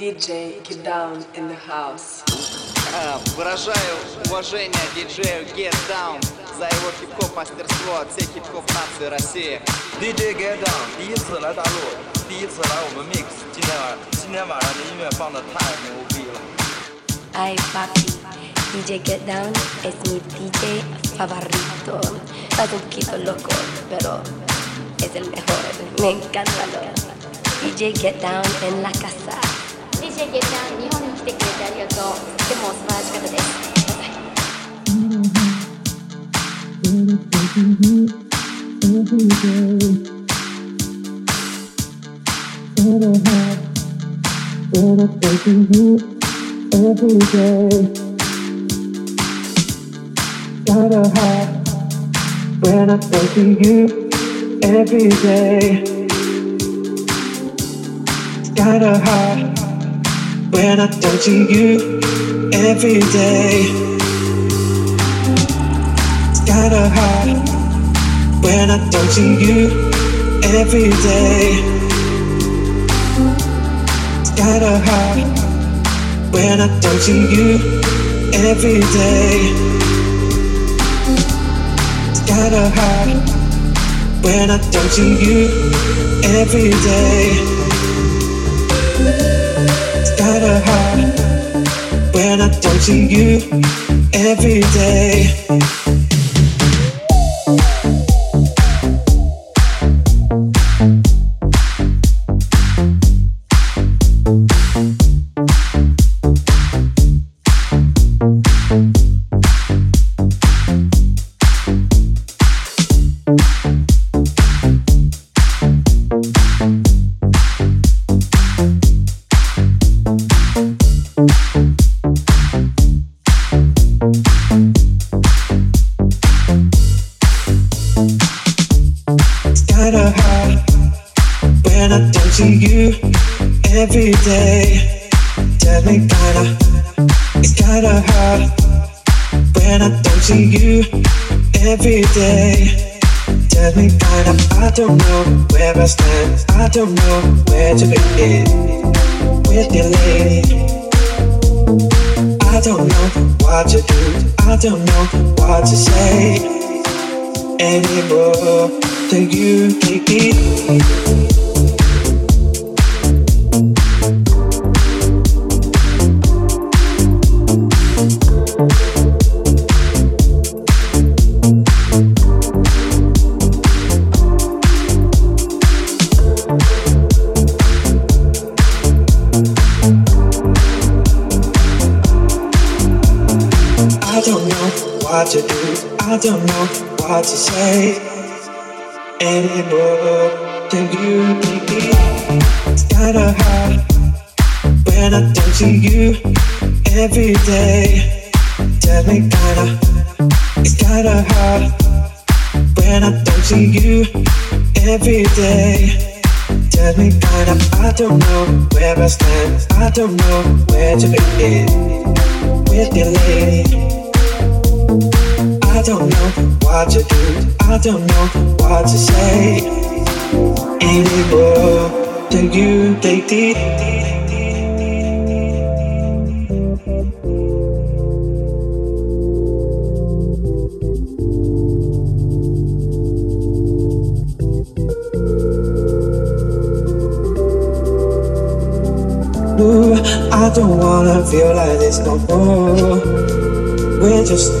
DJ Get Down in the House. А, выражаю уважение диджею Get Down за его хип-хоп мастерство от всей хип-хоп нации России. DJ Get Down 第一次来大陆，第一次来我们 Mix，今天晚今天晚上的音乐放的太牛逼了。 Ay, papi, DJ Get Down es mi DJ favorito. Es un poquito loco, pero es el mejor. Me encanta. DJ Get Down en la casa. DJ ゲちゃん日本に来てくれてありがとうとても素晴らしかったです When I think of you every day. Gotta hide when I don't see you every day. Gotta hide when I don't see you every day. Gotta hide when I don't see you every day. Hide when I don't see you every day. What to do. I don't know what to say anymore. Can you take me? It's kinda hard when I don't see you every day. Tell me kinda, it's kinda hard when I don't see you every day. Tell me kinda, I don't know where I stand. I don't know where to begin with your lady. I don't know what to do. I don't know what to say anymore. Do you take? Ooh, I don't wanna feel like this no more. We're just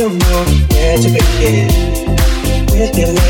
Don't know where to begin with you, lady.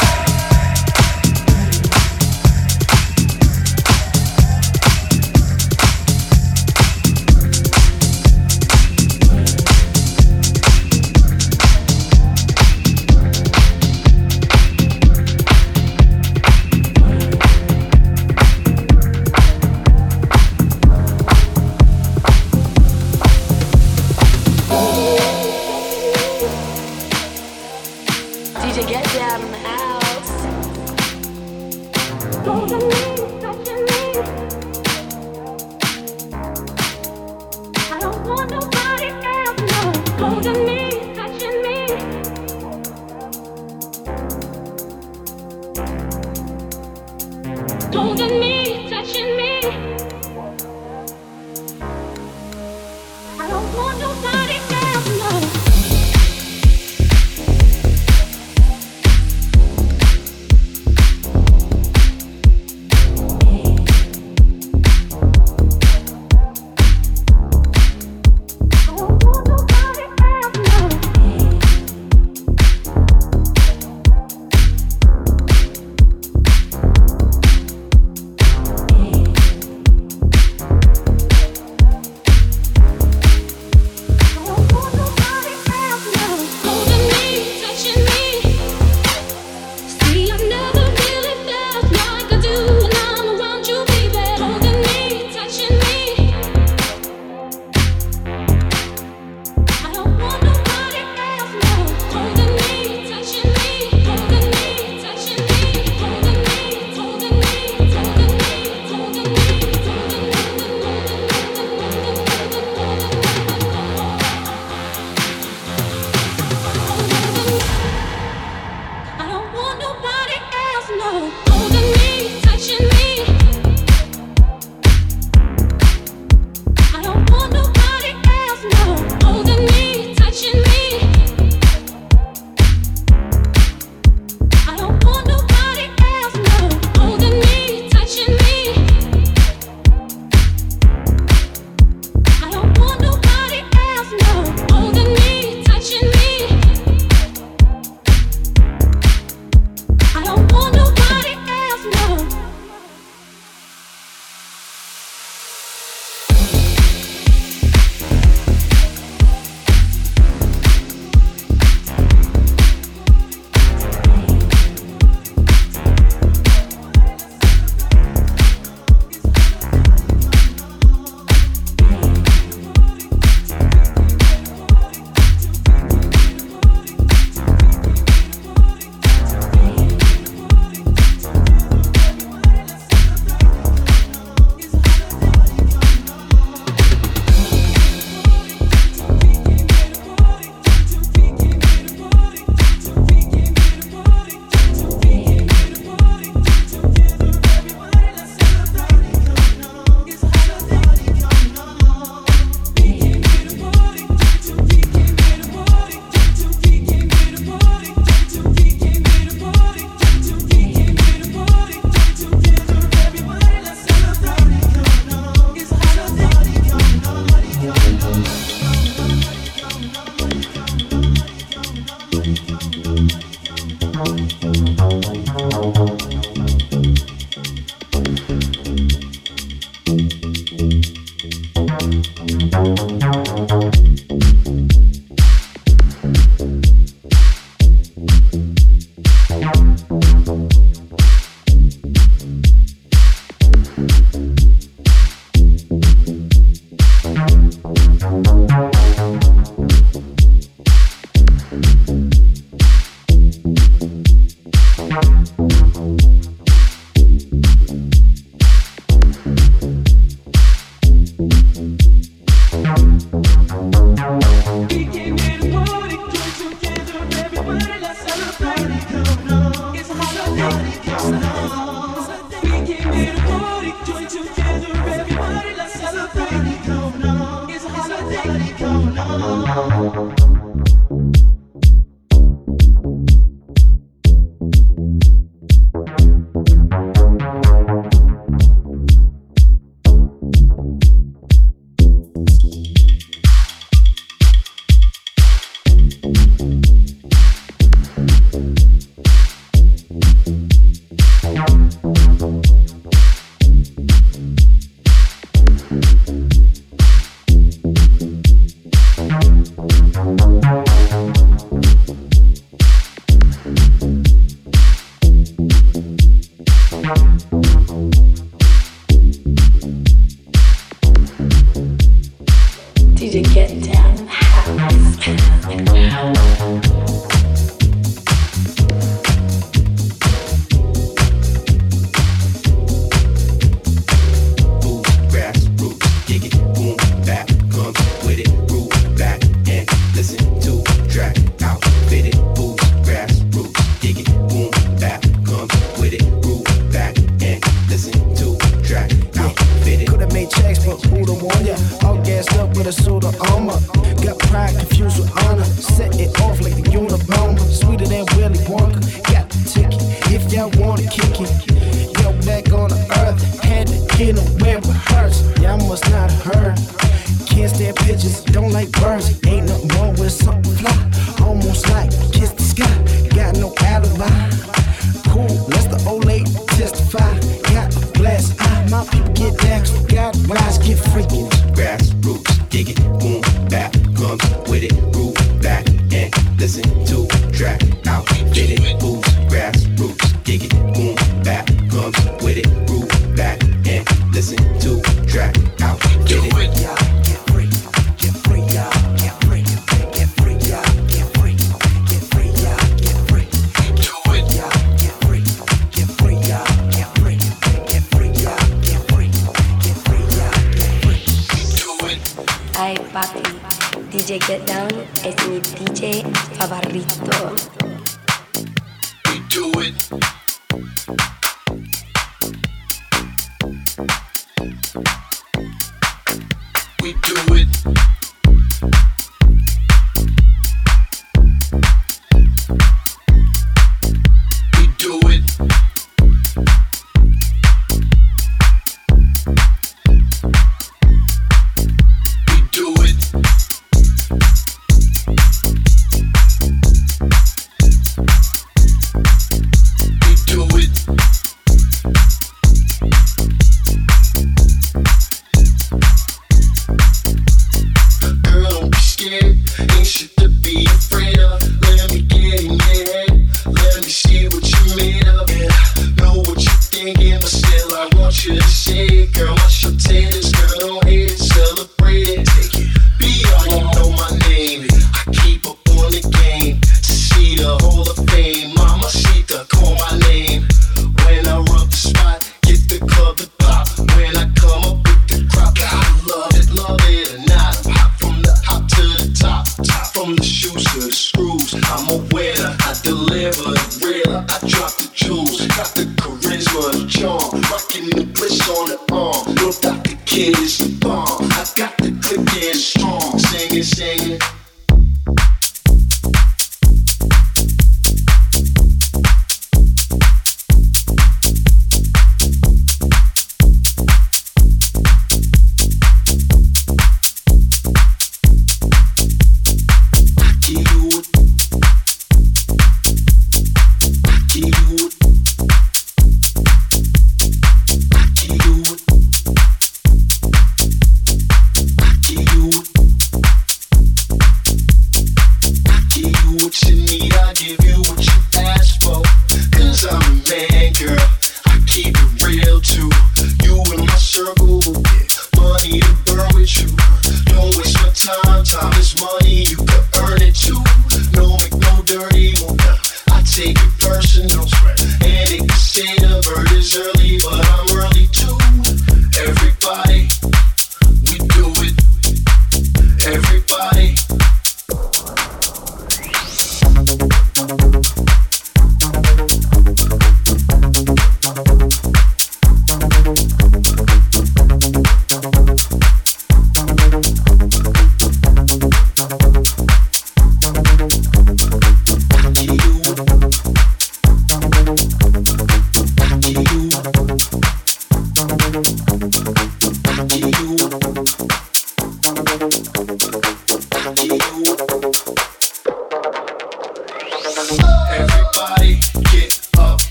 You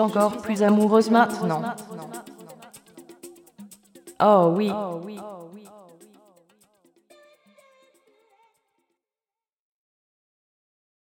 encore plus amoureuse maintenant. Oh oui.